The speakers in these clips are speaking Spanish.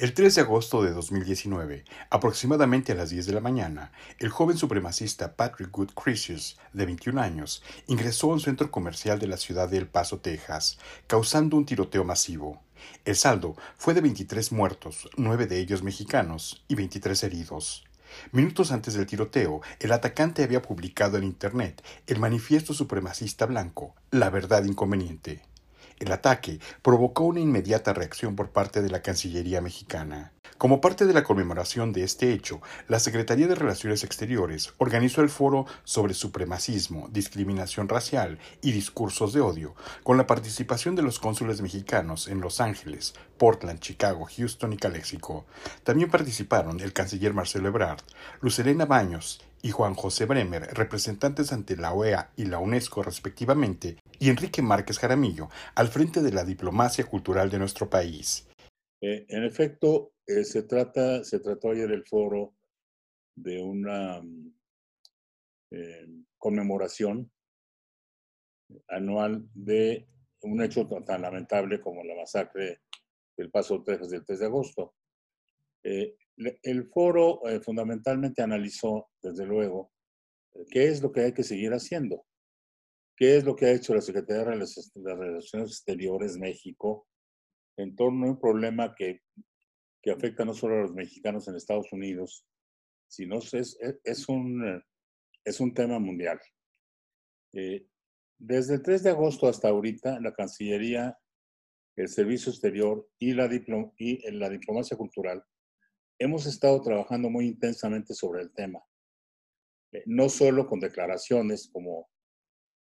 El 3 de agosto de 2019, aproximadamente a las 10 de la mañana, el joven supremacista Patrick Good Crisius, de 21 años, ingresó a un centro comercial de la ciudad de El Paso, Texas, causando un tiroteo masivo. El saldo fue de 23 muertos, 9 de ellos mexicanos, y 23 heridos. Minutos antes del tiroteo, el atacante había publicado en Internet el manifiesto supremacista blanco, La verdad inconveniente. El ataque provocó una inmediata reacción por parte de la Cancillería mexicana. Como parte de la conmemoración de este hecho, la Secretaría de Relaciones Exteriores organizó el foro sobre supremacismo, discriminación racial y discursos de odio, con la participación de los cónsules mexicanos en Los Ángeles, Portland, Chicago, Houston y Calexico. También participaron el canciller Marcelo Ebrard, Lucelena Baños y Juan José Bremer, representantes ante la OEA y la UNESCO respectivamente, y Enrique Márquez Jaramillo, al frente de la diplomacia cultural de nuestro país. Eh, en efecto, eh, se, trata, se trató ayer el foro de una mm, eh, conmemoración anual de un hecho tan lamentable como la masacre del Paso Texas del 3 de agosto. el foro fundamentalmente analizó, desde luego, qué es lo que hay que seguir haciendo. ¿Qué es lo que ha hecho la Secretaría de Relaciones Exteriores México en torno a un problema que, que afecta no solo a los mexicanos en Estados Unidos, sino es, es, un, es un tema mundial? Eh, desde el 3 de agosto hasta ahorita, la Cancillería, el Servicio Exterior y la, y la diplomacia cultural hemos estado trabajando muy intensamente sobre el tema. Eh, no solo con declaraciones como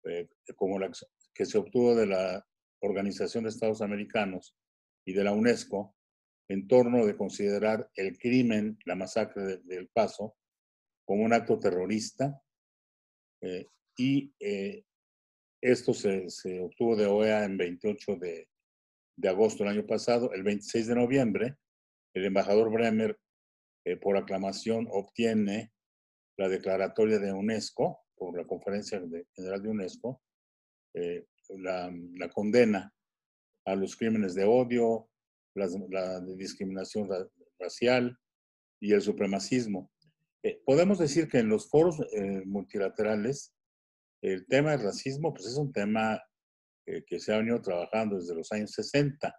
eh, como la que se obtuvo de la Organización de Estados Americanos y de la UNESCO en torno de considerar el crimen, la masacre del Paso, como un acto terrorista. Eh, y eh, esto se, obtuvo de OEA en 28 de, de, agosto del año pasado. El 26 de noviembre, el embajador Bremer, por aclamación, obtiene la declaratoria de UNESCO por la Conferencia General de UNESCO, eh, la, condena a los crímenes de odio, la, discriminación racial y el supremacismo. Eh, podemos decir que en los foros eh, multilaterales el tema del racismo pues es un tema que se ha venido trabajando desde los años 60.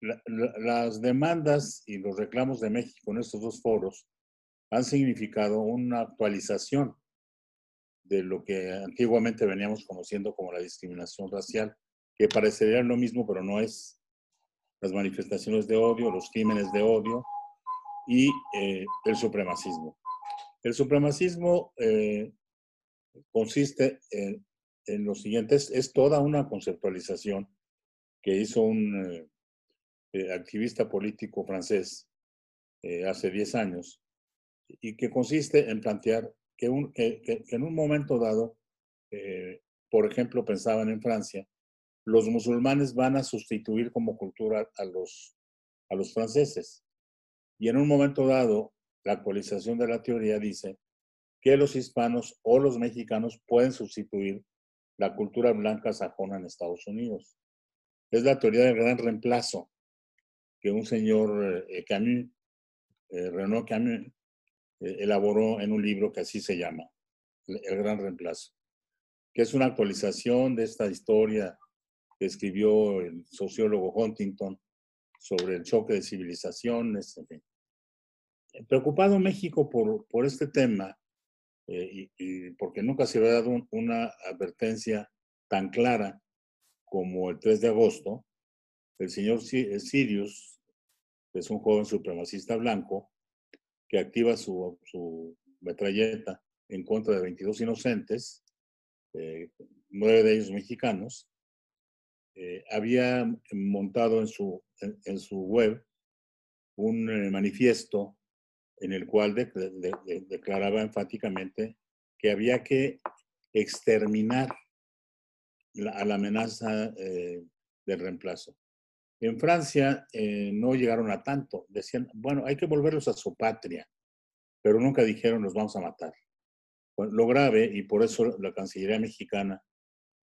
las demandas y los reclamos de México en estos dos foros han significado una actualización de lo que antiguamente veníamos conociendo como la discriminación racial, que parecería lo mismo, pero no es. Las manifestaciones de odio, los crímenes de odio y eh, el supremacismo. El supremacismo eh, consiste en, en, lo siguiente, es, toda una conceptualización que hizo un eh, activista político francés hace 10 años, y que consiste en plantear que, un, que, en un momento dado, eh, por ejemplo, pensaban en Francia, los musulmanes van a sustituir como cultura a los, a los franceses. Y en un momento dado, la actualización de la teoría dice que los hispanos o los mexicanos pueden sustituir la cultura blanca sajona en Estados Unidos. Es la teoría del gran reemplazo que un señor eh, Camus, eh, Renaud Camus, eh, elaboró en un libro que así se llama, El Gran Reemplazo, que es una actualización de esta historia que escribió el sociólogo Huntington sobre el choque de civilizaciones, Preocupado México por, por este tema, eh, y, porque nunca se había dado una advertencia tan clara como el 3 de agosto, el señor Sirius, que es un joven supremacista blanco, que activa su, su metralleta en contra de 22 inocentes, eh, nueve de ellos mexicanos, eh, había montado en su, en, su web un eh, manifiesto en el cual declaraba enfáticamente que había que exterminar a la amenaza del reemplazo. En Francia eh, no llegaron a tanto. Decían, bueno, hay que volverlos a su patria, pero nunca dijeron los vamos a matar. lo grave, y por eso la Cancillería mexicana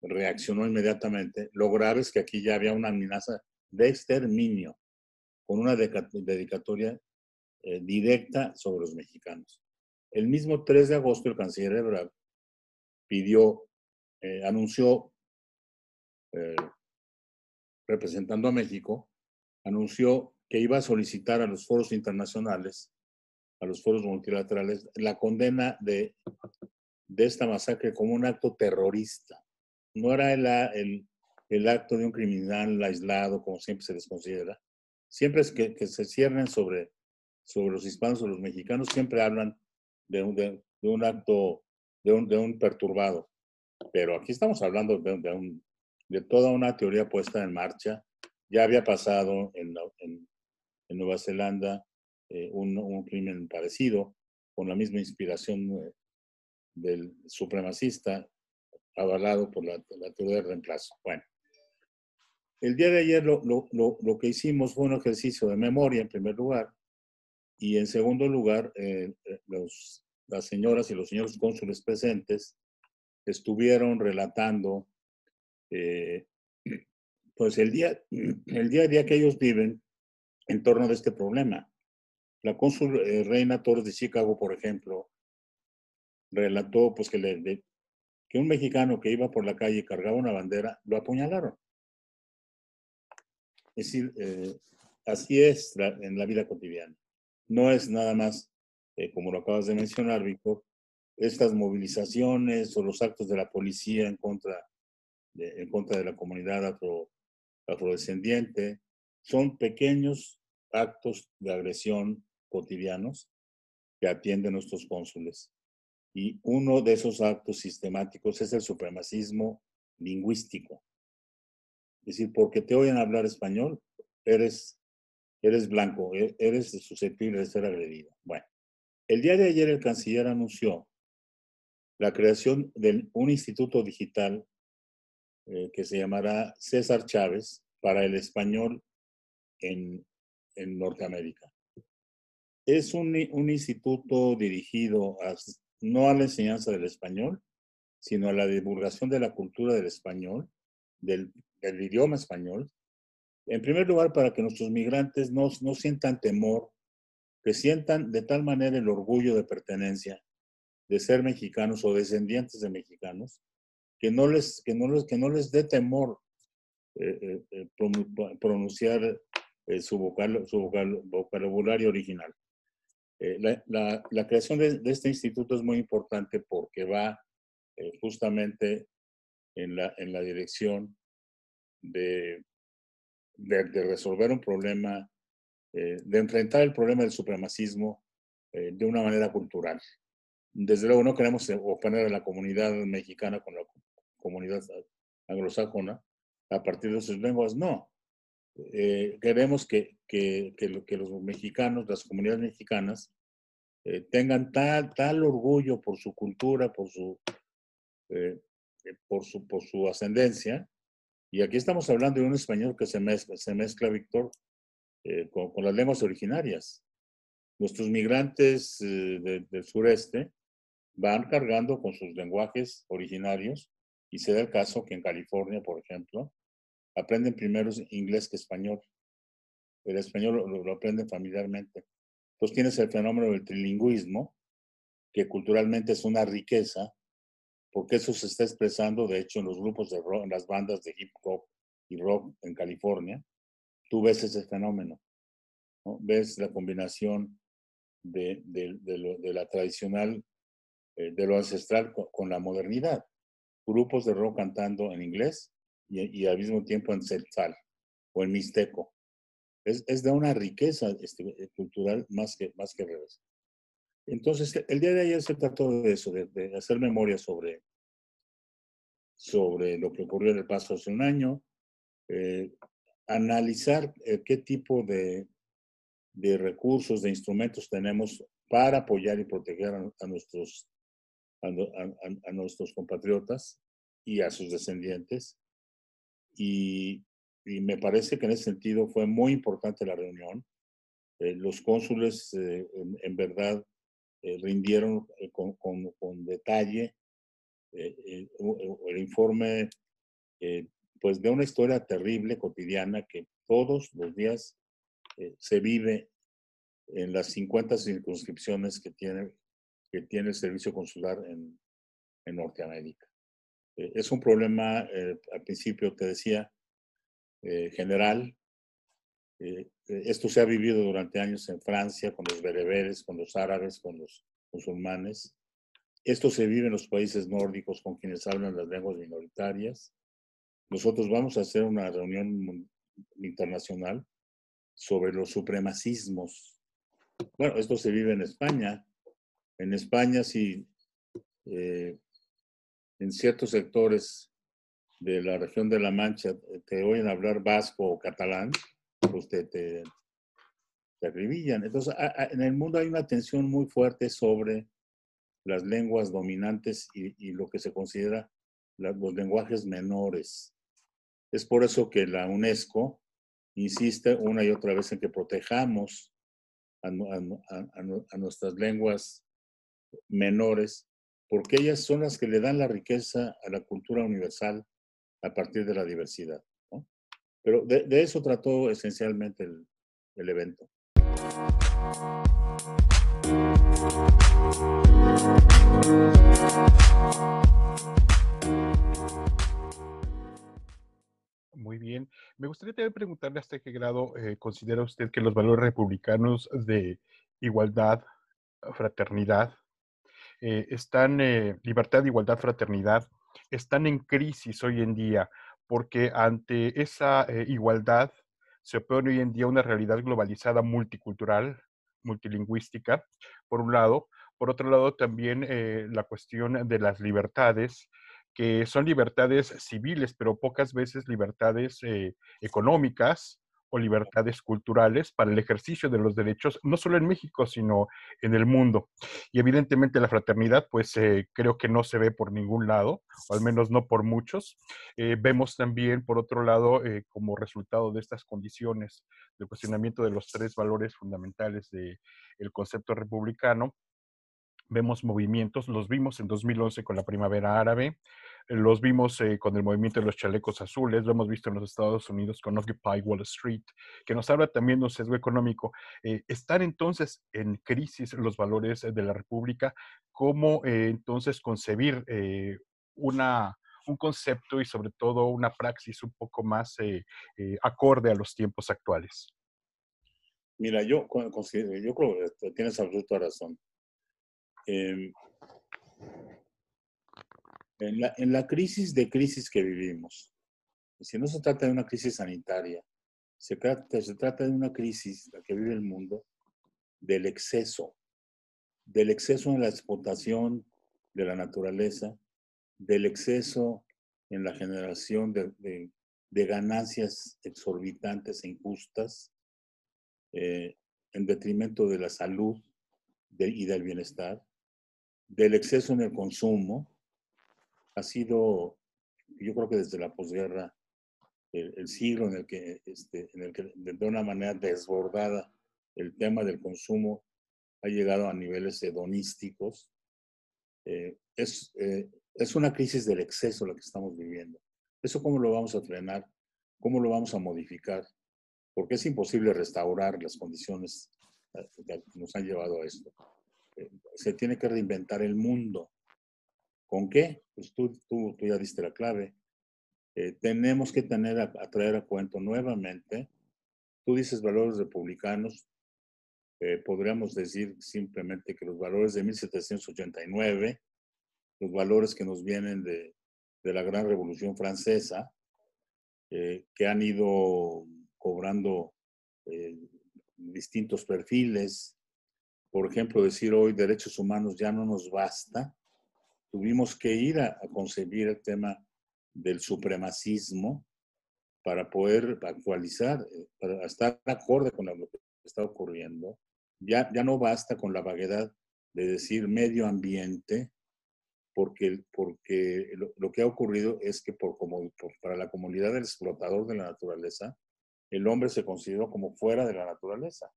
reaccionó inmediatamente, lo grave es que aquí ya había una amenaza de exterminio. con una dedicatoria eh, directa sobre los mexicanos. El mismo 3 de agosto, el canciller Ebrard pidió, eh, anunció, eh, representando a México, anunció que iba a solicitar a los foros internacionales, a los foros multilaterales, la condena de, esta masacre como un acto terrorista. No era el, acto de un criminal aislado, como siempre se les considera. Siempre es que, se ciernen sobre, los hispanos o los mexicanos, siempre hablan de un, acto, de un, de perturbado. Pero aquí estamos hablando de, un, de toda una teoría puesta en marcha. Ya había pasado en, en, Nueva Zelanda eh, un, un, crimen parecido, con la misma inspiración eh, del supremacista, avalado por la, teoría del reemplazo. Bueno, el día de ayer lo, lo, lo, lo, que hicimos fue un ejercicio de memoria, en primer lugar, y en segundo lugar, eh, los, las señoras y los señores cónsules presentes estuvieron relatando eh, pues el día, el día a día que ellos viven en torno de este problema. La cónsul eh, Reina Torres de Chicago, por ejemplo, relató pues que, un mexicano que iba por la calle y cargaba una bandera, lo apuñalaron. Es decir, eh, así es en la vida cotidiana. No es nada más, eh, como lo acabas de mencionar, Víctor, estas movilizaciones o los actos de la policía en contra en contra de la comunidad afro, afrodescendiente, son pequeños actos de agresión cotidianos que atienden nuestros cónsules. Y uno de esos actos sistemáticos es el supremacismo lingüístico. Es decir, porque te oyen hablar español, eres, eres blanco, e, eres susceptible de ser agredido. Bueno, el día de ayer el canciller anunció la creación de un instituto digital eh, que se llamará César Chávez para el español en, en Norteamérica. Es un, un instituto dirigido no a la enseñanza del español, sino a la divulgación de la cultura del español, del el idioma español, en primer lugar para que nuestros migrantes no, no sientan temor, que sientan de tal manera el orgullo de pertenencia, de ser mexicanos o descendientes de mexicanos, que no les, que no les, que no les dé temor eh, eh, eh pronunciar su, vocal, su vocal, vocabulario original. La, la, la, creación de, de, este instituto es muy importante porque va justamente en la, en la dirección de, de, resolver un problema, de enfrentar el problema del supremacismo de una manera cultural. Desde luego no queremos oponer a la comunidad mexicana con la comunidad anglosajona a partir de sus lenguas, no. Eh, queremos que, que, que, los mexicanos, las comunidades mexicanas, eh, tengan tal, tal orgullo por su cultura, por su, eh, por su, por su ascendencia, y aquí estamos hablando de un español que se mezcla, se mezcla Víctor, con, las lenguas originarias. Nuestros migrantes de, del sureste van cargando con sus lenguajes originarios y se da el caso que en California, por ejemplo, aprenden primero inglés que español. El español lo, lo aprenden familiarmente. Entonces tienes el fenómeno del trilingüismo, que culturalmente es una riqueza, porque eso se está expresando, de hecho, en los grupos de rock, en las bandas de hip hop y rock en California. Tú ves ese fenómeno, ¿no? ves la combinación de, de, de, lo, de la tradicional, eh, de lo ancestral con, con, la modernidad. Grupos de rock cantando en inglés y, y al mismo tiempo en celtal o en mixteco. Es, es de una riqueza este, cultural más que, más que revés. Entonces, el día de ayer se trató de eso, de, de, hacer memoria sobre, sobre lo que ocurrió en el paso hace un año, eh, analizar eh, qué tipo de, de, recursos, de instrumentos tenemos para apoyar y proteger a, a nuestros, a, a, nuestros compatriotas y a sus descendientes. Y, y, me parece que en ese sentido fue muy importante la reunión. Eh, los cónsules, en, en verdad, eh, rindieron eh, con, con, con, detalle eh, el informe pues de una historia terrible, cotidiana, que todos los días eh, se vive en las 50 circunscripciones que tiene, que tiene el servicio consular en, en Norteamérica. Eh, es un problema, al principio te decía, general. esto se ha vivido durante años en Francia con los bereberes, con los árabes, con los musulmanes. Esto se vive en los países nórdicos con quienes hablan las lenguas minoritarias. Nosotros vamos a hacer una reunión internacional sobre los supremacismos. Bueno, esto se vive en España. En España, si eh, en ciertos sectores de la región de La Mancha te oyen hablar vasco o catalán, pues te, te, Entonces, en el mundo hay una tensión muy fuerte sobre las lenguas dominantes y, lo que se considera los lenguajes menores. Es por eso que la UNESCO insiste una y otra vez en que protejamos a, nuestras lenguas menores, porque ellas son las que le dan la riqueza a la cultura universal a partir de la diversidad. Pero de, eso trató esencialmente el, evento. Muy bien. Me gustaría también preguntarle hasta qué grado eh, considera usted que los valores republicanos de igualdad, fraternidad, eh, están, eh, libertad, igualdad, fraternidad, están en crisis hoy en día, porque ante esa igualdad se opone hoy en día una realidad globalizada multicultural, multilingüística, por un lado. Por otro lado, también eh, la cuestión de las libertades, que son libertades civiles, pero pocas veces libertades eh, económicas o libertades culturales para el ejercicio de los derechos, no solo en México, sino en el mundo. Y evidentemente la fraternidad, pues eh, creo que no se ve por ningún lado, o al menos no por muchos. Eh, vemos también, por otro lado, eh, como resultado de estas condiciones de cuestionamiento de los tres valores fundamentales del concepto republicano, vemos movimientos, los vimos en 2011 con la primavera árabe, los vimos eh, con el movimiento de los chalecos azules, lo hemos visto en los Estados Unidos con Occupy Wall Street, que nos habla también de un sesgo económico. Eh, ¿Están entonces en crisis los valores de la República? ¿Cómo eh, entonces concebir una, un concepto y sobre todo una praxis un poco más acorde a los tiempos actuales? Mira, yo, yo creo que tienes absoluta razón. Em, en la, crisis de crisis que vivimos, si no se trata de una crisis sanitaria, se trata, se trata de una crisis, la que vive el mundo, del exceso, del exceso en la explotación de la naturaleza, del exceso en la generación de, ganancias exorbitantes e injustas, eh, en detrimento de la salud y del bienestar, del exceso en el consumo, ha sido, yo creo que desde la posguerra, el, siglo en el, que, este, en el que de una manera desbordada el tema del consumo ha llegado a niveles hedonísticos. Eh, es, eh, es una crisis del exceso la que estamos viviendo. ¿Eso cómo lo vamos a frenar? ¿Cómo lo vamos a modificar? Porque es imposible restaurar las condiciones eh, que nos han llevado a esto. Se tiene que reinventar el mundo. ¿Con qué? Pues tú, tú, tú ya diste la clave. Eh, tenemos que tener a, traer a cuento nuevamente. Tú dices valores republicanos. Eh, podríamos decir simplemente que los valores de 1789, los valores que nos vienen de, de la gran revolución francesa, eh, que han ido cobrando distintos perfiles. Por ejemplo, decir hoy derechos humanos ya no nos basta, tuvimos que ir a, concebir el tema del supremacismo para poder actualizar, eh, para estar acorde con lo que está ocurriendo. Ya, ya no basta con la vaguedad de decir medio ambiente, porque, porque lo, que ha ocurrido es que por, como, para la comunidad del explotador de la naturaleza, el hombre se consideró como fuera de la naturaleza.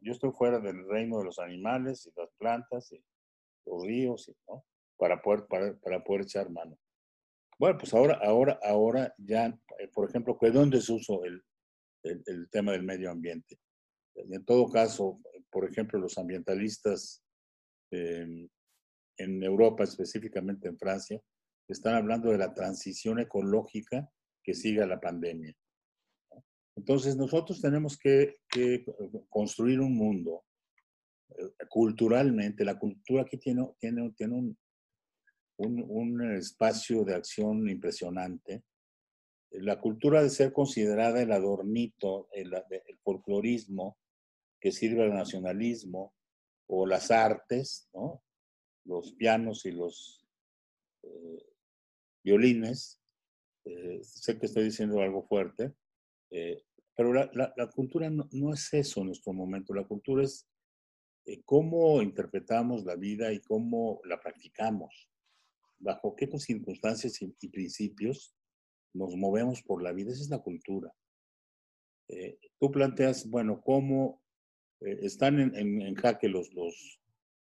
Yo estoy fuera del reino de los animales y las plantas y los ríos, ¿no? Para poder, para, para poder echar mano. Bueno, pues ahora, ahora, ahora ya, eh, por ejemplo, ¿de dónde se usó el, el, tema del medio ambiente. En todo caso, por ejemplo, los ambientalistas en Europa, específicamente en Francia, están hablando de la transición ecológica que siga la pandemia. Entonces nosotros tenemos que, construir un mundo eh, culturalmente. La cultura aquí tiene, tiene, tiene un, un, espacio de acción impresionante. La cultura de ser considerada el adornito, el, el folclorismo que sirve al nacionalismo, o las artes, ¿no? los pianos y los eh, violines. Eh, sé que estoy diciendo algo fuerte, eh, pero la, cultura no, no, es eso en nuestro momento. La cultura es cómo interpretamos la vida y cómo la practicamos bajo qué circunstancias y, principios nos movemos por la vida. Esa es la cultura. Eh, tú planteas, bueno, cómo eh, están en, en, jaque los, los,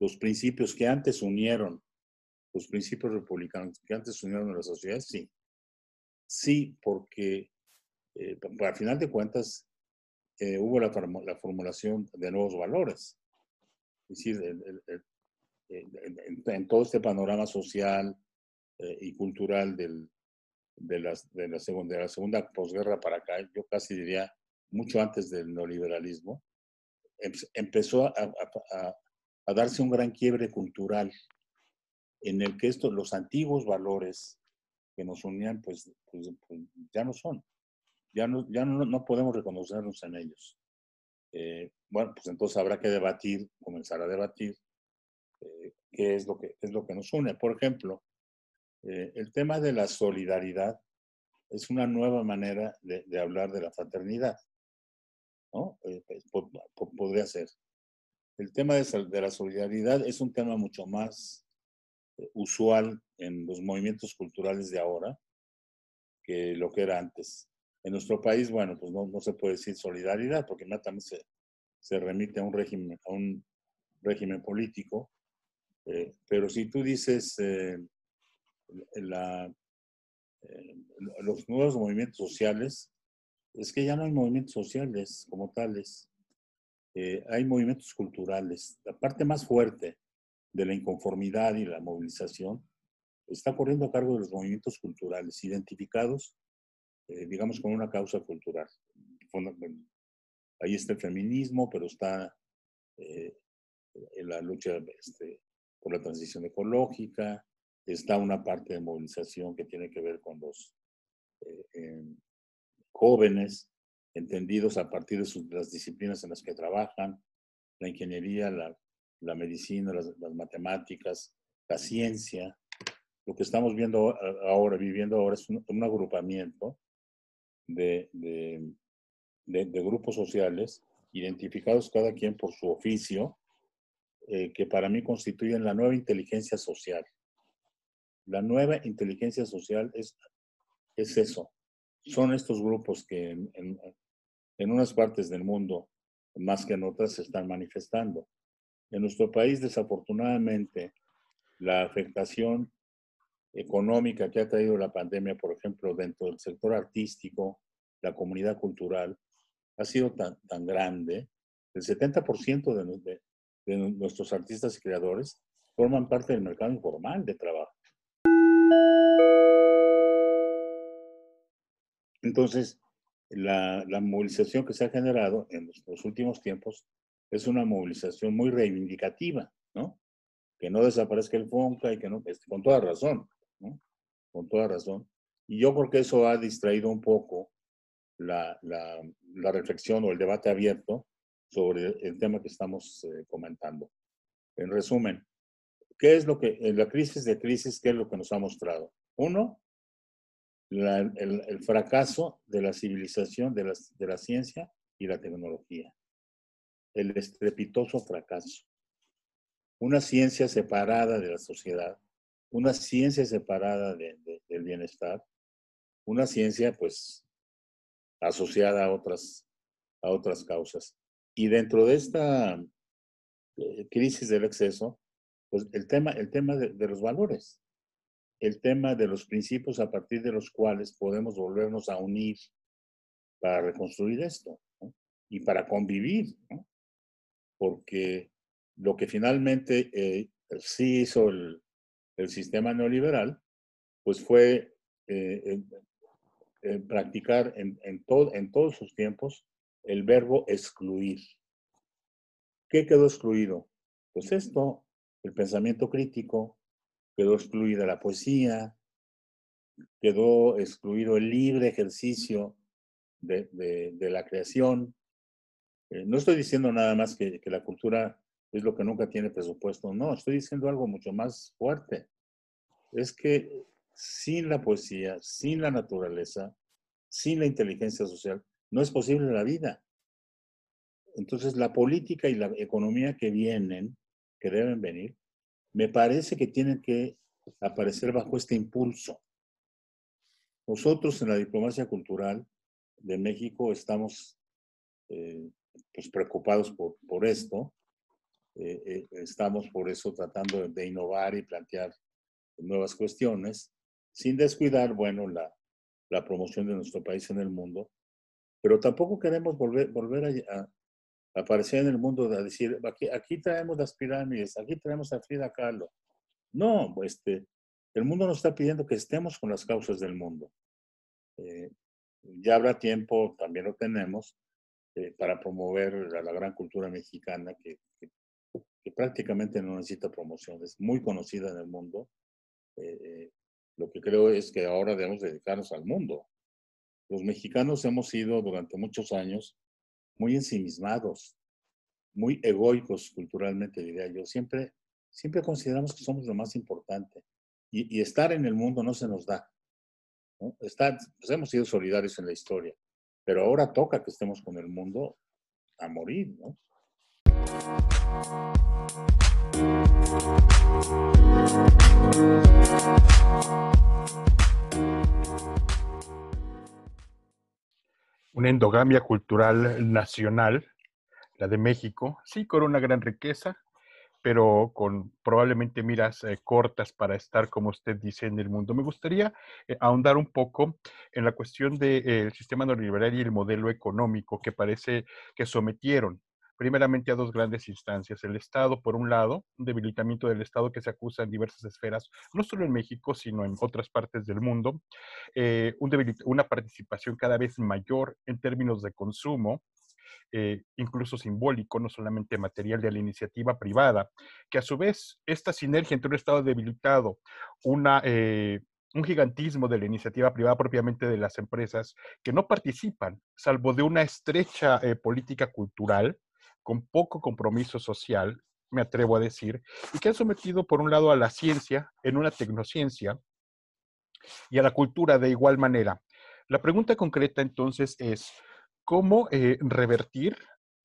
los, principios que antes unieron, los principios republicanos que antes unieron a la sociedad, sí. Sí, porque eh, al final de cuentas hubo la, la, formulación de nuevos valores. Es decir, el, en, todo este panorama social eh, y cultural del, de, las, de, la segunda, de la segunda posguerra para acá, yo casi diría mucho antes del neoliberalismo, em, empezó a, a, a, darse un gran quiebre cultural en el que estos, los antiguos valores que nos unían, pues, pues, pues ya no son. Ya, no, ya no, no podemos reconocernos en ellos. Eh, bueno, pues entonces habrá que debatir, comenzar a debatir eh, qué es lo que, es lo que nos une. Por ejemplo, eh, el tema de la solidaridad es una nueva manera de, hablar de la fraternidad. ¿no? Eh, pues, podría ser. El tema de, de, la solidaridad es un tema mucho más usual en los movimientos culturales de ahora que lo que era antes. En nuestro país, bueno, pues no, no se puede decir solidaridad porque también se, se remite a un régimen, a un régimen político eh, pero si tú dices eh, eh, los nuevos movimientos sociales, es que ya no hay movimientos sociales como tales. hay movimientos culturales. La parte más fuerte de la inconformidad y la movilización está corriendo a cargo de los movimientos culturales, identificados, digamos, con una causa cultural. Ahí está el feminismo, pero está la lucha este, por la transición ecológica, está una parte de movilización que tiene que ver con los eh, em, jóvenes, entendidos a partir de, las disciplinas en las que trabajan, la ingeniería, la, medicina, las, matemáticas, la ciencia. Lo que estamos viendo ahora, viviendo ahora, es un, agrupamiento de, de grupos sociales identificados cada quien por su oficio, eh, que para mí constituyen la nueva inteligencia social. La nueva inteligencia social es, es eso. Son estos grupos que en, en, unas partes del mundo, más que en otras, se están manifestando. En nuestro país, desafortunadamente, la afectación económica que ha traído la pandemia, por ejemplo, dentro del sector artístico, la comunidad cultural, ha sido tan, tan grande. El 70% de, de, de nuestros artistas y creadores forman parte del mercado informal de trabajo. Entonces, la, movilización que se ha generado en los, últimos tiempos es una movilización muy reivindicativa, ¿no? Que no desaparezca el FONCA y que no, este, con toda razón, ¿no? Con toda razón. Y yo creo que eso ha distraído un poco la, la, la reflexión o el debate abierto sobre el tema que estamos eh, comentando. En resumen, ¿qué es lo que, en la crisis de crisis, qué es lo que nos ha mostrado? Uno, el, fracaso de la civilización, de la, de la ciencia y la tecnología. El estrepitoso fracaso. Una ciencia separada de la sociedad, una ciencia separada del bienestar, una ciencia pues asociada a otras, a otras causas. Y dentro de esta eh, crisis del exceso, pues el tema, el tema de, los valores, el tema de los principios a partir de los cuales podemos volvernos a unir para reconstruir esto y para convivir, porque lo que finalmente eh, sí hizo el, sistema neoliberal, pues fue eh, practicar en, en, en todos sus tiempos el verbo excluir. ¿Qué quedó excluido? Pues esto, el pensamiento crítico, quedó excluida la poesía, quedó excluido el libre ejercicio de, la creación. Eh, no estoy diciendo nada más que, que la cultura es lo que nunca tiene presupuesto, no, estoy diciendo algo mucho más fuerte. Es que sin la poesía, sin la naturaleza, sin la inteligencia social, no es posible la vida. Entonces, la política y la economía que vienen, que deben venir, me parece que tienen que aparecer bajo este impulso. Nosotros en la diplomacia cultural de México estamos eh, pues preocupados por, esto. Eh, eh, estamos por eso tratando de innovar y plantear nuevas cuestiones, sin descuidar, bueno, la, la promoción de nuestro país en el mundo, pero tampoco queremos volver, volver a, aparecer en el mundo a decir, aquí, aquí traemos las pirámides, aquí traemos a Frida Kahlo. No, este, el mundo nos está pidiendo que estemos con las causas del mundo. Eh, ya habrá tiempo, también lo tenemos, eh, para promover la, la, gran cultura mexicana que, que, prácticamente no necesita promoción, es muy conocida en el mundo. Eh, lo que creo es que ahora debemos dedicarnos al mundo. Los mexicanos hemos sido durante muchos años muy ensimismados, muy egoicos culturalmente, diría yo. Siempre, siempre consideramos que somos lo más importante y, estar en el mundo no se nos da. ¿no? Pues hemos sido solidarios en la historia, pero ahora toca que estemos con el mundo a morir, ¿no? Una endogamia cultural nacional, la de México, sí con una gran riqueza, pero con probablemente miras eh, cortas para estar, como usted dice, en el mundo. Me gustaría eh, ahondar un poco en la cuestión del eh, sistema neoliberal y el modelo económico que parece que sometieron primeramente a dos grandes instancias. El Estado, por un lado, un debilitamiento del Estado que se acusa en diversas esferas, no solo en México, sino en otras partes del mundo, eh, una participación cada vez mayor en términos de consumo, eh, incluso simbólico, no solamente material de la iniciativa privada, que a su vez esta sinergia entre un Estado debilitado, una, eh, un gigantismo de la iniciativa privada propiamente de las empresas que no participan, salvo de una estrecha política cultural, con poco compromiso social, me atrevo a decir, y que han sometido por un lado a la ciencia en una tecnociencia y a la cultura de igual manera. La pregunta concreta entonces es, ¿cómo eh, revertir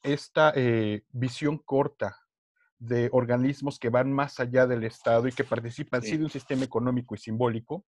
esta eh, visión corta de organismos que van más allá del Estado y que participan sí. de un sistema económico y simbólico,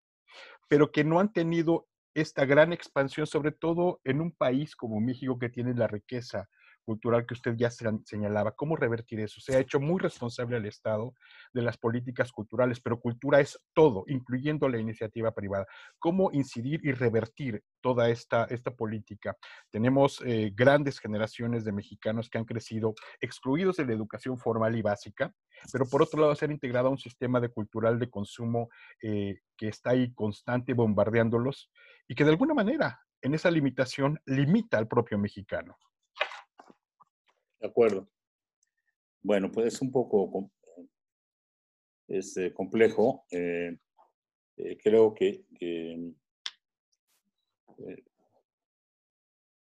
pero que no han tenido esta gran expansión, sobre todo en un país como México que tiene la riqueza cultural que usted ya señalaba. ¿Cómo revertir eso? Se ha hecho muy responsable al Estado de las políticas culturales, pero cultura es todo, incluyendo la iniciativa privada. ¿Cómo incidir y revertir toda esta, esta política? Tenemos eh, grandes generaciones de mexicanos que han crecido excluidos de la educación formal y básica, pero por otro lado se han integrado a un sistema de cultural de consumo eh, que está ahí constante bombardeándolos y que de alguna manera en esa limitación limita al propio mexicano. De acuerdo. Bueno, pues es un poco es, este, complejo. Eh, eh, creo que, eh,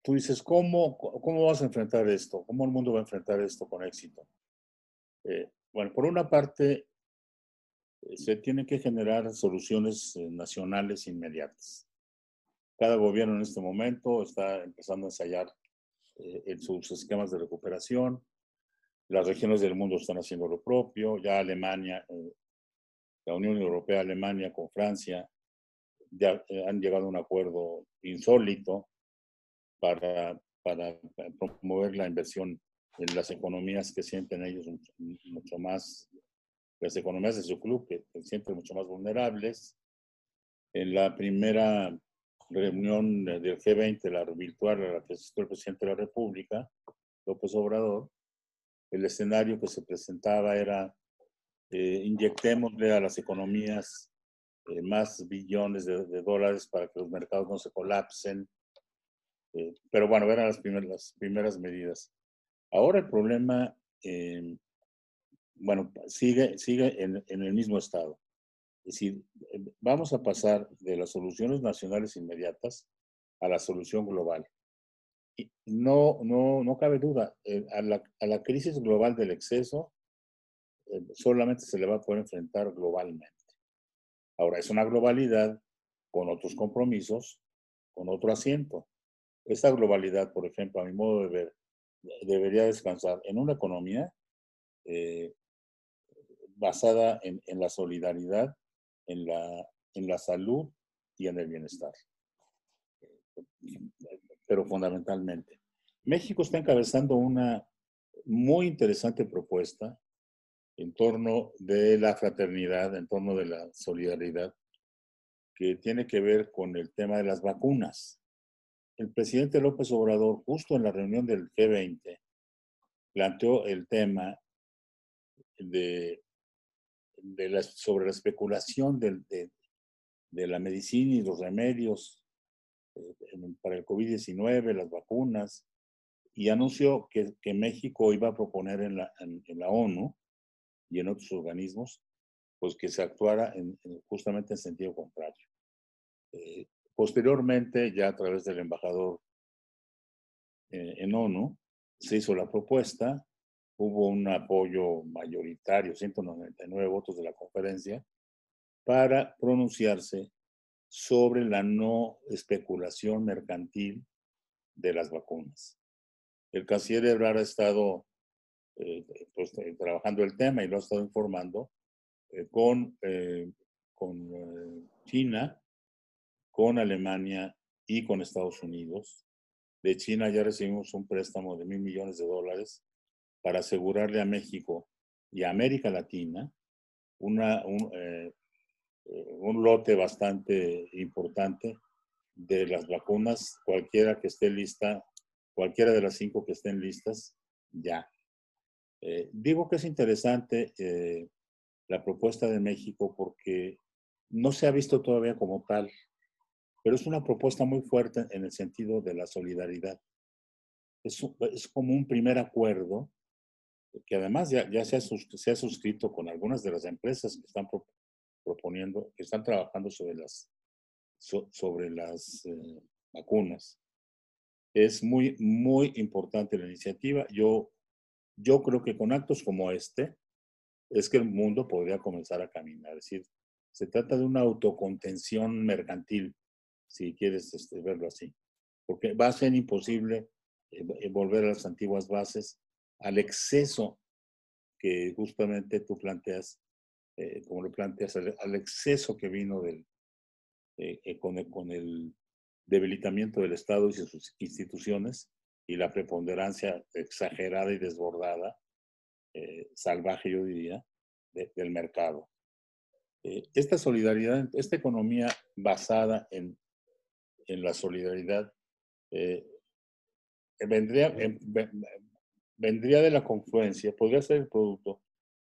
tú dices, ¿cómo, ¿cómo vas a enfrentar esto? ¿Cómo el mundo va a enfrentar esto con éxito? bueno, por una parte, se tienen que generar soluciones nacionales inmediatas. Cada gobierno en este momento está empezando a ensayar eh, en sus esquemas de recuperación. Las regiones del mundo están haciendo lo propio. Ya Alemania, eh, la Unión Europea, Alemania con Francia, ya eh, han llegado a un acuerdo insólito para, para, promover la inversión en las economías que sienten ellos mucho, más, las economías de su club que se sienten mucho más vulnerables. En la primera reunión del G20, la virtual a la que asistió el presidente de la República, López Obrador, el escenario que se presentaba era eh, inyectémosle a las economías eh, más billones de, dólares para que los mercados no se colapsen. Eh, pero bueno, eran las primeras, las primeras medidas. Ahora el problema, em, bueno, sigue, sigue en, en, el mismo estado. Es decir, vamos a pasar de las soluciones nacionales inmediatas a la solución global. Y no, no, no cabe duda, a la, a la crisis global del exceso eh, solamente se le va a poder enfrentar globalmente. Ahora, es una globalidad con otros compromisos, con otro asiento. Esta globalidad, por ejemplo, a mi modo de ver, debería descansar en una economía eh, basada en, la solidaridad, en la, en la salud y en el bienestar. Pero fundamentalmente. México está encabezando una muy interesante propuesta en torno de la fraternidad, en torno de la solidaridad, que tiene que ver con el tema de las vacunas. El presidente López Obrador, justo en la reunión del G20, planteó el tema de, de la, sobre la especulación de, la medicina y los remedios eh, para el COVID-19, las vacunas, y anunció que, México iba a proponer en la, en la ONU y en otros organismos, pues que se actuara en, justamente en sentido contrario. Eh, posteriormente, ya a través del embajador eh, en ONU, se hizo la propuesta, hubo un apoyo mayoritario, 199 votos de la conferencia, para pronunciarse sobre la no especulación mercantil de las vacunas. El canciller Ebrard ha estado eh, pues, eh, trabajando el tema y lo ha estado informando eh, con, con China, con Alemania y con Estados Unidos. De China ya recibimos un préstamo de mil millones de dólares para asegurarle a México y a América Latina una, un, un lote bastante importante de las vacunas, cualquiera que esté lista, cualquiera de las cinco que estén listas, ya. Eh, digo que es interesante eh, la propuesta de México porque no se ha visto todavía como tal, pero es una propuesta muy fuerte en el sentido de la solidaridad. Es, es como un primer acuerdo que además ya, ya se, ha, se, ha, suscrito con algunas de las empresas que están proponiendo, que están trabajando sobre las, sobre las eh, vacunas. Es muy, muy importante la iniciativa. Yo yo creo que con actos como este es que el mundo podría comenzar a caminar. Es decir, se trata de una autocontención mercantil, si quieres este, verlo así, porque va a ser imposible eh, volver a las antiguas bases, al exceso que justamente tú planteas, eh, como lo planteas, al, exceso que vino del, con, el, con el debilitamiento del Estado y sus instituciones, y la preponderancia exagerada y desbordada, eh, salvaje yo diría, del mercado. Eh, esta solidaridad, esta economía basada en, en la solidaridad, eh, vendría, vendría de la confluencia, podría ser el producto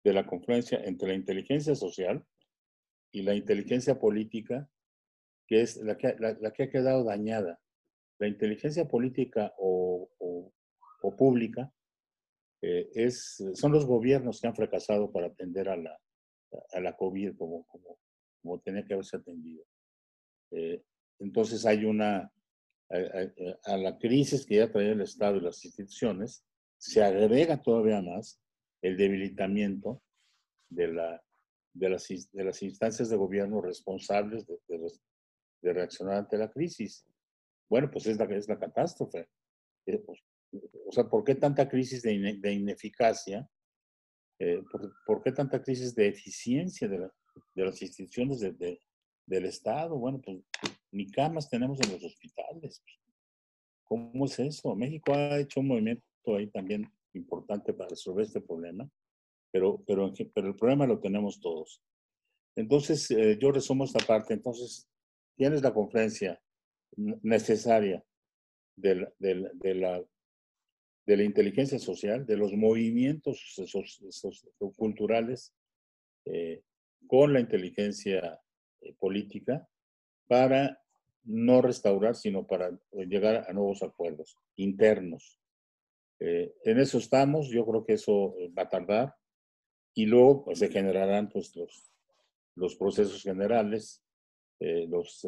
de la confluencia entre la inteligencia social y la inteligencia política, que es la que, la que ha quedado dañada la inteligencia política o, pública eh, es, son los gobiernos que han fracasado para atender a la, a la COVID como, como, como tenía que haberse atendido. Eh, entonces hay una, a, la crisis que ya trae el Estado y las instituciones, se agrega todavía más el debilitamiento de, la, de, las, de las instancias de gobierno responsables de, de reaccionar ante la crisis. Bueno, pues es la, es la catástrofe. Eh, pues, o sea, ¿por qué tanta crisis de, ineficacia? Eh, por, qué tanta crisis de eficiencia de, las instituciones del Estado? Bueno, pues ni camas tenemos en los hospitales. ¿Cómo es eso? México ha hecho un movimiento ahí también importante para resolver este problema, pero, pero, pero el problema lo tenemos todos. Entonces, eh, yo resumo esta parte. Entonces, tienes la conferencia necesaria de la, de, la, de la inteligencia social, de los movimientos culturales eh, con la inteligencia eh, política para no restaurar, sino para llegar a nuevos acuerdos internos. Eh, en eso estamos, yo creo que eso va a tardar y luego pues, se generarán pues, los, los procesos generales, los,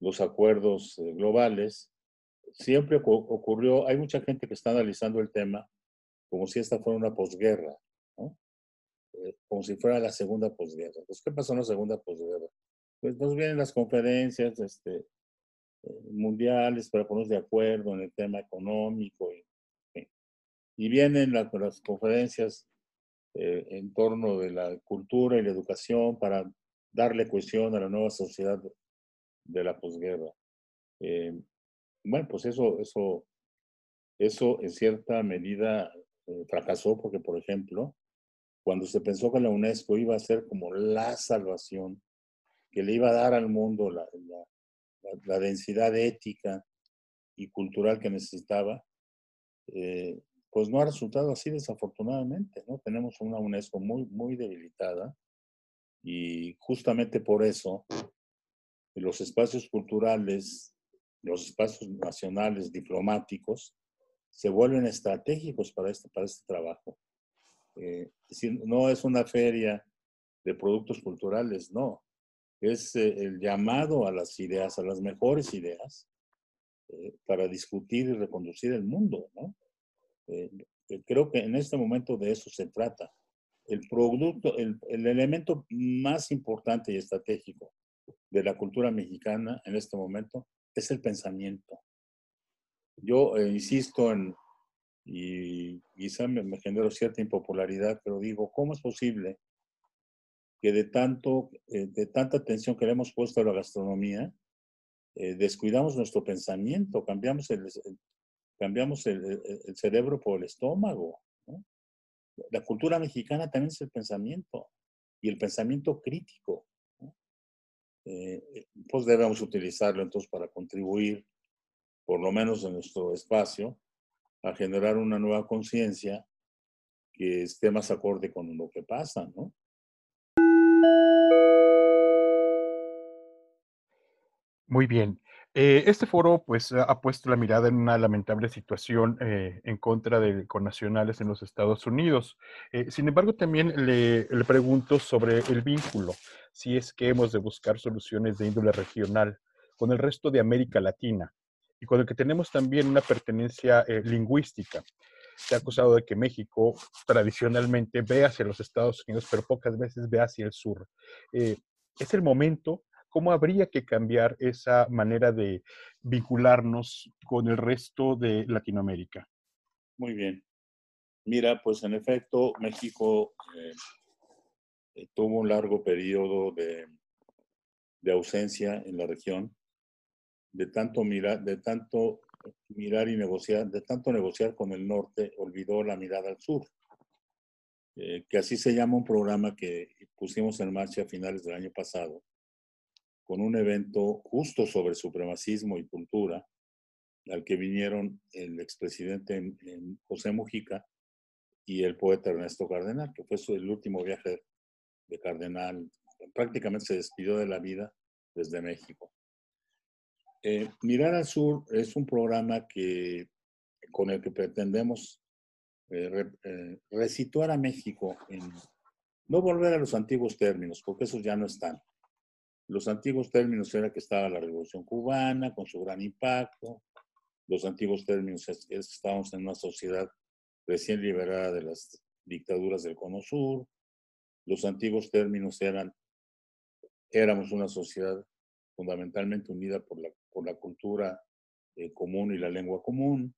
los acuerdos globales siempre ocurrió, hay mucha gente que está analizando el tema como si esta fuera una posguerra, ¿no? Eh, como si fuera la segunda posguerra. Pues, ¿qué pasó en la segunda posguerra? Pues nos vienen las conferencias este, eh, mundiales para ponernos de acuerdo en el tema económico y, y vienen las conferencias eh, en torno de la cultura y la educación para darle cohesión a la nueva sociedad de la posguerra. Bueno, pues eso, eso, eso en cierta medida eh, fracasó porque, por ejemplo, cuando se pensó que la UNESCO iba a ser como la salvación, que le iba a dar al mundo la, la, densidad ética y cultural que necesitaba, eh, pues no ha resultado así desafortunadamente, ¿no? Tenemos una UNESCO muy, muy debilitada y justamente por eso los espacios culturales los espacios nacionales diplomáticos se vuelven estratégicos para este, para este trabajo. Eh, no es una feria de productos culturales, no. Es eh, el llamado a las ideas, a las mejores ideas, eh, para discutir y reconducir el mundo, ¿no? Creo que en este momento de eso se trata. El producto, el, el elemento más importante y estratégico de la cultura mexicana en este momento es el pensamiento. Yo eh, insisto en, y quizá me, me, cierta impopularidad, pero digo, ¿cómo es posible que de, tanto, eh, de tanta atención que le hemos puesto a la gastronomía, eh, descuidamos nuestro pensamiento, cambiamos el, cambiamos el, cerebro por el estómago? La cultura mexicana también es el pensamiento y el pensamiento crítico. Eh, pues debemos utilizarlo entonces para contribuir, por lo menos en nuestro espacio, a generar una nueva conciencia que esté más acorde con lo que pasa, ¿no? Muy bien. Eh, este foro pues ha puesto la mirada en una lamentable situación eh, en contra de connacionales en los Estados Unidos. Eh, sin embargo, también le, le, pregunto sobre el vínculo, si es que hemos de buscar soluciones de índole regional con el resto de América Latina y con el que tenemos también una pertenencia lingüística. Se ha acusado de que México tradicionalmente ve hacia los Estados Unidos, pero pocas veces ve hacia el sur. es el momento ¿Cómo habría que cambiar esa manera de vincularnos con el resto de Latinoamérica? Muy bien. Mira, pues en efecto, México eh, eh, tuvo un largo periodo de, de, ausencia en la región, de tanto, mirar, de tanto mirar y negociar, de tanto negociar con el norte, olvidó la mirada al sur. Eh, que así se llama un programa que pusimos en marcha a finales del año pasado, con un evento justo sobre supremacismo y cultura, al que vinieron el expresidente José Mujica y el poeta Ernesto Cardenal, que fue el último viaje de Cardenal. Prácticamente se despidió de la vida desde México. Eh, Mirar al Sur es un programa que, con el que pretendemos eh, eh, resituar a México no volver a los antiguos términos, porque esos ya no están, los antiguos términos era que estaba la Revolución Cubana con su gran impacto. Los antiguos términos es que estábamos en una sociedad recién liberada de las dictaduras del Cono Sur. Los antiguos términos eran, éramos una sociedad fundamentalmente unida por la, por la cultura eh, común y la lengua común,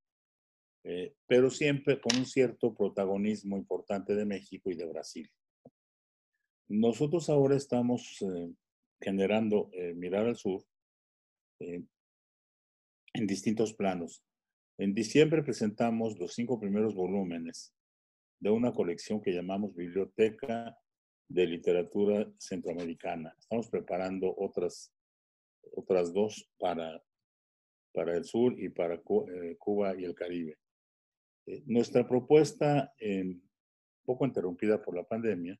eh, pero siempre con un cierto protagonismo importante de México y de Brasil. Nosotros ahora estamos eh, generando eh, Mirar al Sur eh, en distintos planos. En diciembre presentamos los cinco primeros volúmenes de una colección que llamamos Biblioteca de Literatura Centroamericana. Estamos preparando otras, otras dos para, para el sur y para eh, Cuba y el Caribe. Eh, nuestra propuesta, poco interrumpida por la pandemia,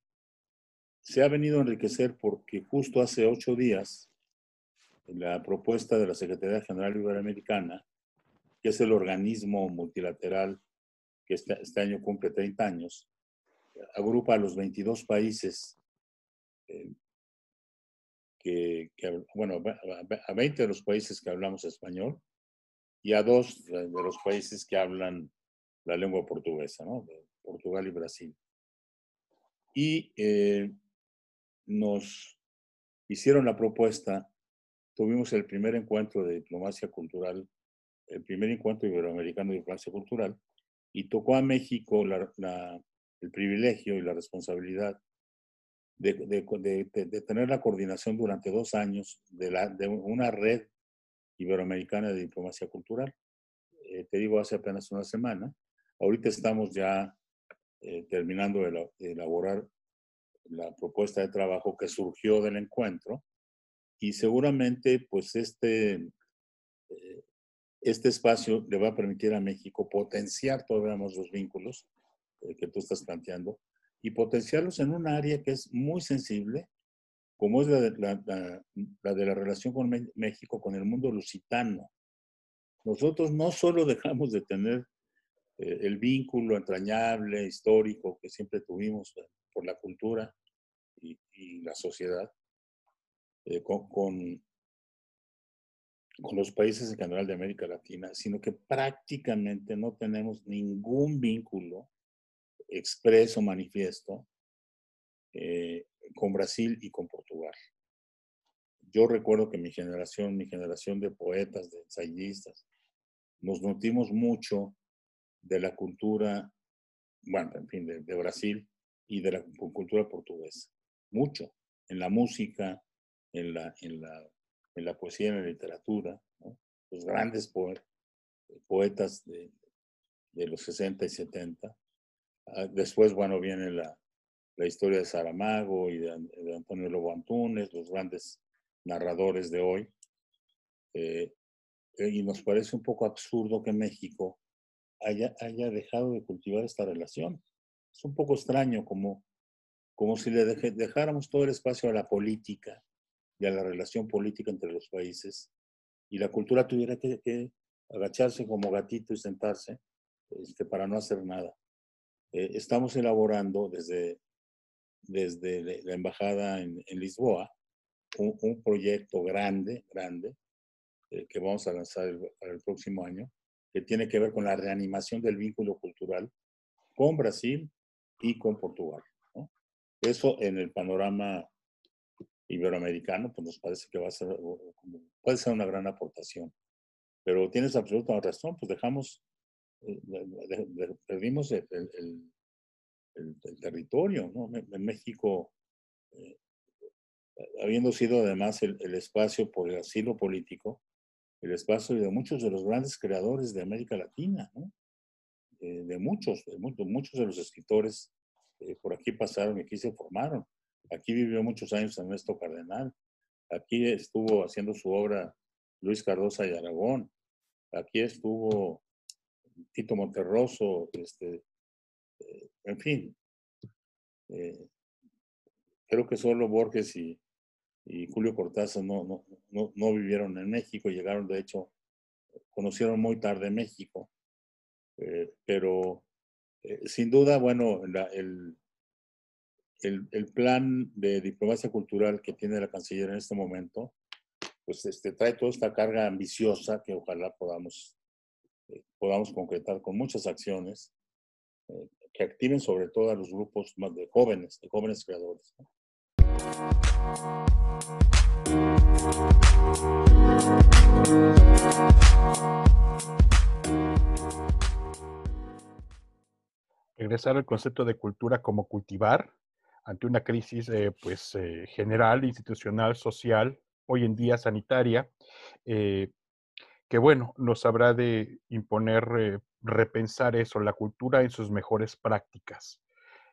se ha venido a enriquecer porque justo hace ocho días, la propuesta de la Secretaría General Iberoamericana, que es el organismo multilateral que este, este año cumple 30 años, agrupa a los 22 países eh, que, bueno, a 20 de los países que hablamos español y a dos de los países que hablan la lengua portuguesa, ¿no? Portugal y Brasil. Y eh, nos hicieron la propuesta, tuvimos el primer encuentro de diplomacia cultural, el primer encuentro iberoamericano de diplomacia cultural, y tocó a México el privilegio y la responsabilidad de, tener la coordinación durante dos años de, la, de una red iberoamericana de diplomacia cultural. Eh, te digo, hace apenas una semana. Ahorita estamos ya eh, terminando de, elaborar la propuesta de trabajo que surgió del encuentro y seguramente pues este, eh, este espacio le va a permitir a México potenciar todavía más los vínculos que tú estás planteando y potenciarlos en un área que es muy sensible, como es la de la, relación con México, con el mundo lusitano. Nosotros no solo dejamos de tener eh, el vínculo entrañable, histórico que siempre tuvimos eh, por la cultura y, la sociedad eh, con, con, los países en general de América Latina, sino que prácticamente no tenemos ningún vínculo expreso, manifiesto, eh, con Brasil y con Portugal. Yo recuerdo que mi generación, mi generación de poetas, de ensayistas, nos nutrimos mucho de la cultura, bueno, en fin, de, Brasil y de la cultura portuguesa. Mucho. En la música, en la, en la, en la poesía, en la literatura. Los grandes poetas de, de los 60 y 70 Ah, después, bueno, viene la, la historia de Saramago y de, Antonio Lobo Antunes, los grandes narradores de hoy. Eh, eh, y nos parece un poco absurdo que México haya, haya dejado de cultivar esta relación. Es un poco extraño, como, como si le dejáramos todo el espacio a la política y a la relación política entre los países y la cultura tuviera que, agacharse como gatito y sentarse este, para no hacer nada. Eh, estamos elaborando desde, desde la embajada en, Lisboa un, proyecto grande, grande, eh, que vamos a lanzar para el próximo año, que tiene que ver con la reanimación del vínculo cultural con Brasil y con Portugal. Eso en el panorama iberoamericano, pues nos parece que va a ser, puede ser una gran aportación. Pero tienes absoluta razón, pues dejamos eh, perdimos el, el, territorio, ¿no? En México, eh, habiendo sido además el, espacio por el asilo político, el espacio de muchos de los grandes creadores de América Latina, ¿no? Eh, de muchos, de muchos, muchos de los escritores por aquí pasaron y aquí se formaron. Aquí vivió muchos años Ernesto Cardenal. Aquí estuvo haciendo su obra Luis Cardosa y Aragón. Aquí estuvo Tito Monterroso, este, eh, en fin. Eh, creo que solo Borges y, Julio Cortázar no, no, vivieron en México, llegaron, de hecho, conocieron muy tarde México. Eh, pero sin duda, bueno, el, el, plan de diplomacia cultural que tiene la canciller en este momento, pues este, trae toda esta carga ambiciosa que ojalá podamos eh, podamos concretar con muchas acciones eh, que activen sobre todo a los grupos más de jóvenes, de jóvenes creadores. Regresar al concepto de cultura como cultivar ante una crisis eh, pues, general, institucional, social, hoy en día sanitaria, que bueno, nos habrá de imponer, eh, repensar eso, la cultura en sus mejores prácticas.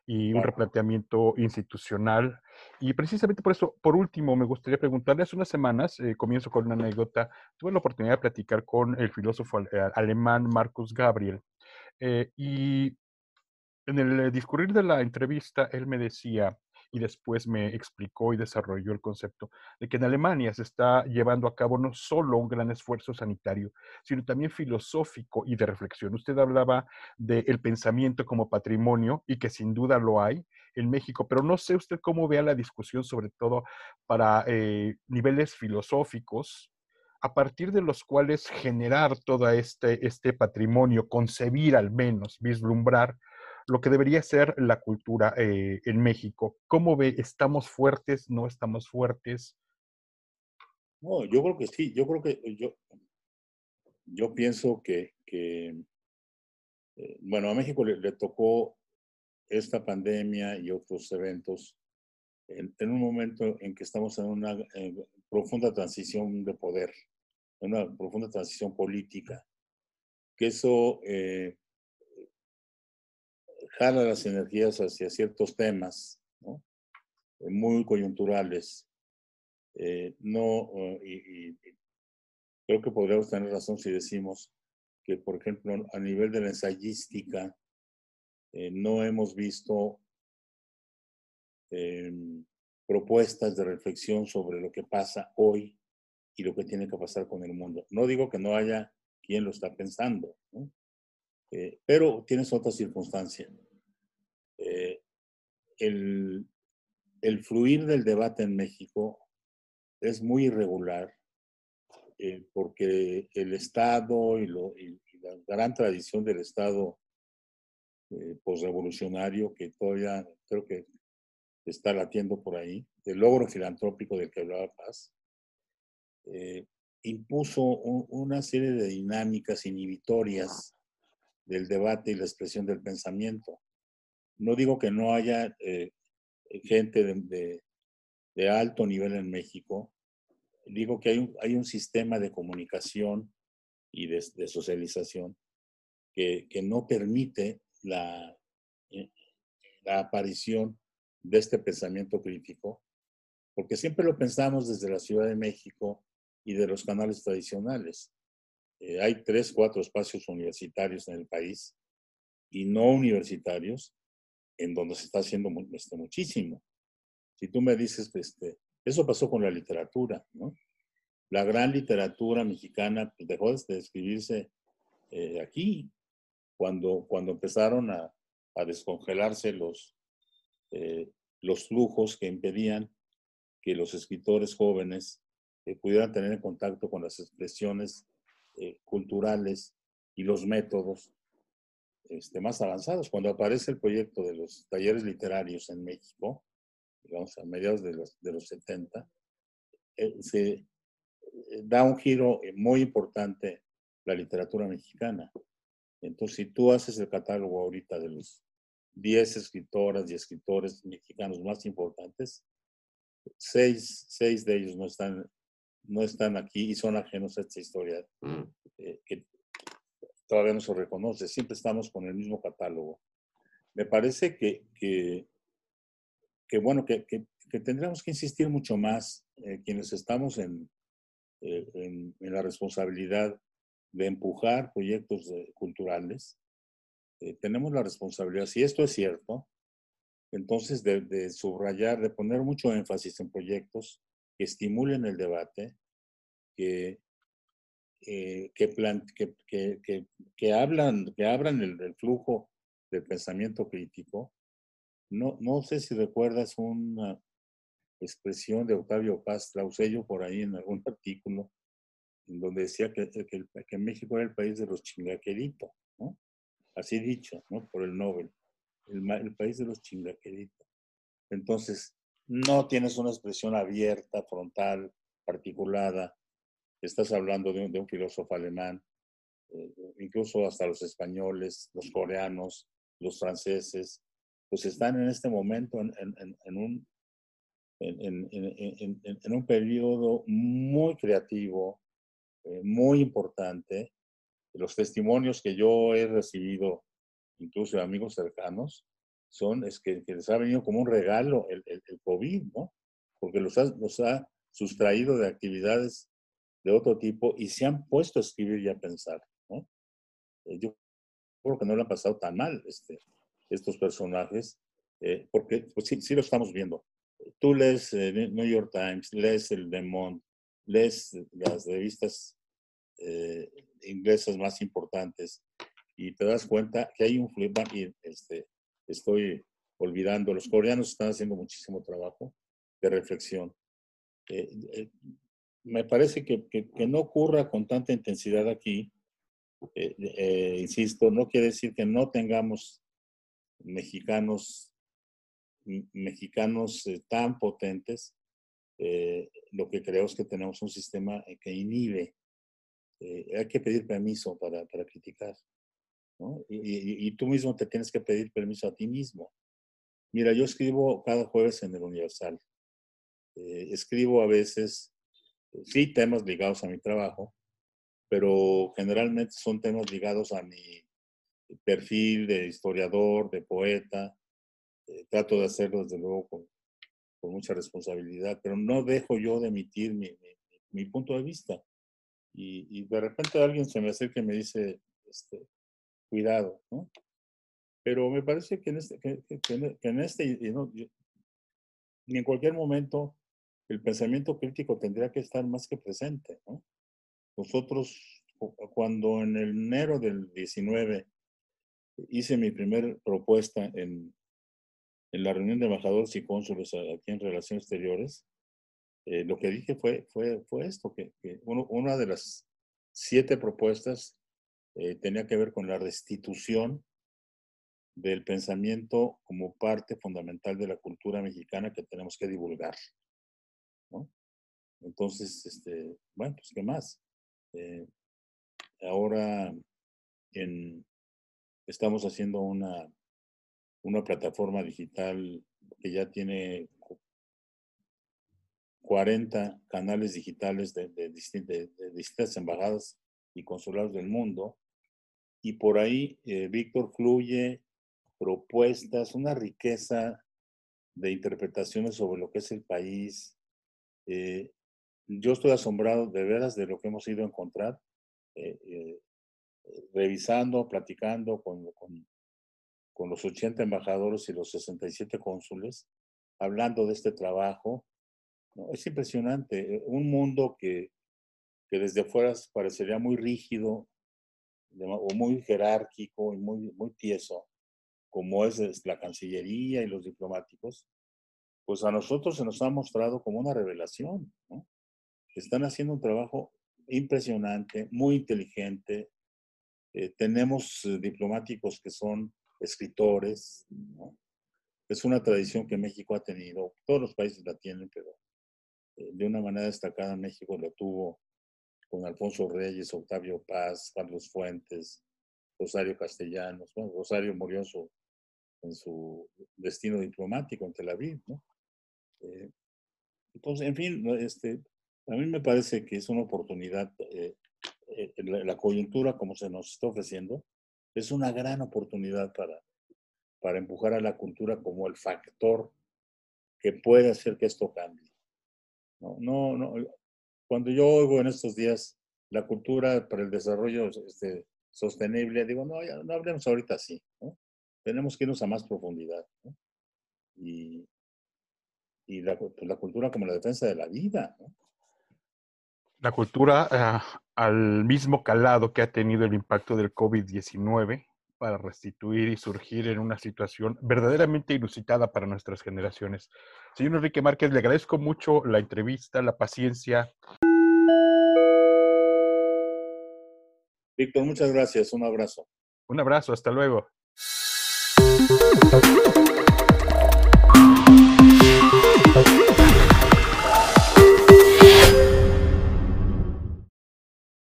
y un replanteamiento institucional. Y precisamente por eso, por último, me gustaría preguntarle, hace unas semanas, eh, comienzo con una anécdota, tuve la oportunidad de platicar con el filósofo eh, alemán Marcus Gabriel, eh, y en el discurrir de la entrevista, él me decía, y después me explicó y desarrolló el concepto de que en Alemania se está llevando a cabo no solo un gran esfuerzo sanitario, sino también filosófico y de reflexión. Usted hablaba del pensamiento como patrimonio y que sin duda lo hay en México, pero no sé usted cómo vea la discusión, sobre todo para eh, niveles filosóficos, a partir de los cuales generar todo este, este patrimonio, concebir al menos, vislumbrar lo que debería ser la cultura eh, en México. ¿Cómo ve? ¿Estamos fuertes? ¿No estamos fuertes? No, yo creo que sí. Yo creo que yo, yo pienso que, que eh, bueno, a México le, tocó esta pandemia y otros eventos en, un momento en que estamos en una profunda transición de poder, en una profunda transición política, que eso eh, jala las energías hacia ciertos temas eh, muy coyunturales. Eh, no, eh, y, creo que podríamos tener razón si decimos que, por ejemplo, a nivel de la ensayística, no hemos visto em, propuestas de reflexión sobre lo que pasa hoy y lo que tiene que pasar con el mundo. No digo que no haya quien lo está pensando, ¿no? Eh, pero tienes otra circunstancia. Eh, el, el, fluir del debate en México es muy irregular eh, porque el Estado y, lo, la gran tradición del Estado posrevolucionario que todavía creo que está latiendo por ahí, el logro filantrópico del que hablaba Paz, impuso una serie de dinámicas inhibitorias del debate y la expresión del pensamiento. No digo que no haya eh, gente de, alto nivel en México, digo que hay un, sistema de comunicación y de, socialización que, no permite eh, la aparición de este pensamiento crítico, porque siempre lo pensamos desde la Ciudad de México y de los canales tradicionales. Eh, hay tres, cuatro espacios universitarios en el país y no universitarios en donde se está haciendo este, muchísimo. Si tú me dices, este, eso pasó con la literatura, ¿no? La gran literatura mexicana pues, dejó de escribirse eh, aquí, cuando, cuando empezaron a, a descongelarse los, eh, los flujos que impedían que los escritores jóvenes pudieran tener en contacto con las expresiones eh, culturales y los métodos este, más avanzados. Cuando aparece el proyecto de los talleres literarios en México, digamos a mediados de los, de los 70, eh, se eh, da un giro muy importante la literatura mexicana. Entonces, si tú haces el catálogo ahorita de los 10 escritoras y escritores mexicanos más importantes, seis, seis de ellos no están no están aquí y son ajenos a esta historia mm. eh, que todavía no se reconoce. Siempre estamos con el mismo catálogo. Me parece que, que, bueno, que, que, tendríamos que insistir mucho más eh, quienes estamos en, eh, en, la responsabilidad de empujar proyectos culturales. tenemos la responsabilidad, si esto es cierto, entonces de, de subrayar, de poner mucho énfasis en proyectos que estimulen el debate, que, eh, que, que, que, hablan, que abran el, flujo del pensamiento crítico. No, no sé si recuerdas una expresión de Octavio Paz, la usé yo por ahí en algún artículo, en donde decía que, que, México era el país de los chingaqueritos, ¿no? Así dicho, ¿no? Por el Nobel. El, el país de los chingaqueritos. Entonces, no tienes una expresión abierta, frontal, articulada. Estás hablando de un, filósofo alemán, eh, incluso hasta los españoles, los coreanos, los franceses, pues están en este momento en, un, en, un periodo muy creativo, eh, muy importante. Los testimonios que yo he recibido, incluso de amigos cercanos, son, es que, les ha venido como un regalo el, el, COVID, ¿no? Porque los ha, los ha sustraído de actividades de otro tipo y se han puesto a escribir y a pensar, ¿no? Eh, yo creo que no le han pasado tan mal este, estos personajes, eh, porque pues sí, sí lo estamos viendo. Tú lees eh, New York Times, lees el Le Monde, lees las revistas inglesas más importantes y te das cuenta que hay un flip y este, estoy olvidando, los coreanos están haciendo muchísimo trabajo de reflexión. me parece que, que, no ocurra con tanta intensidad aquí, eh, eh, insisto, no quiere decir que no tengamos mexicanos, mexicanos eh, tan potentes. lo que creo es que tenemos un sistema que inhibe. hay que pedir permiso para, para criticar. Y, tú mismo te tienes que pedir permiso a ti mismo. Mira, yo escribo cada jueves en el Universal. escribo a veces, sí, temas ligados a mi trabajo, pero generalmente son temas ligados a mi perfil de historiador, de poeta. Eh, trato de hacerlo desde luego con, con, mucha responsabilidad, pero no dejo yo de emitir mi, mi, punto de vista. Y, y, de repente alguien se me acerca y me dice, este, cuidado, ¿no? Pero me parece que en este, que, en este y, no, en cualquier momento el pensamiento crítico tendría que estar más que presente, ¿no? Nosotros, cuando en el enero del 19 hice mi primera propuesta en, en la reunión de embajadores y cónsules aquí en Relaciones Exteriores, eh, lo que dije fue, fue, fue esto, que, una de las siete propuestas eh, tenía que ver con la restitución del pensamiento como parte fundamental de la cultura mexicana que tenemos que divulgar. Entonces, este, bueno, pues, ¿qué más? Eh, ahora estamos haciendo una, una plataforma digital que ya tiene 40 canales digitales de, distintas embajadas y consulados del mundo. Y por ahí eh, Víctor fluye propuestas, una riqueza de interpretaciones sobre lo que es el país, eh, yo estoy asombrado de veras de lo que hemos ido a encontrar, eh, revisando, platicando con, con, con, los 80 embajadores y los 67 cónsules, hablando de este trabajo. Es impresionante, un mundo que, que desde afuera parecería muy rígido o muy jerárquico y muy, muy tieso, como es la Cancillería y los diplomáticos, pues a nosotros se nos ha mostrado como una revelación. ¿no? están haciendo un trabajo impresionante, muy inteligente. Eh, tenemos eh, diplomáticos que son escritores. Es una tradición que México ha tenido, todos los países la tienen, pero eh, de una manera destacada México la tuvo con Alfonso Reyes, Octavio Paz, Carlos Fuentes, Rosario Castellanos. Rosario murió en su, destino diplomático en Tel Aviv. entonces, en fin, este, a mí me parece que es una oportunidad, eh, eh, la, coyuntura como se nos está ofreciendo, es una gran oportunidad para, para empujar a la cultura como el factor que puede hacer que esto cambie. No, no, no. Cuando yo oigo en estos días la cultura para el desarrollo este, sostenible, digo, no, no hablemos ahorita así, ¿no? Tenemos que irnos a más profundidad. ¿no? Y, y la, pues la, cultura como la defensa de la vida. ¿no? la cultura ah, al mismo calado que ha tenido el impacto del COVID-19 para restituir y surgir en una situación verdaderamente inusitada para nuestras generaciones. Señor Enrique Márquez, le agradezco mucho la entrevista, la paciencia. Víctor, muchas gracias. Un abrazo. Un abrazo, hasta luego.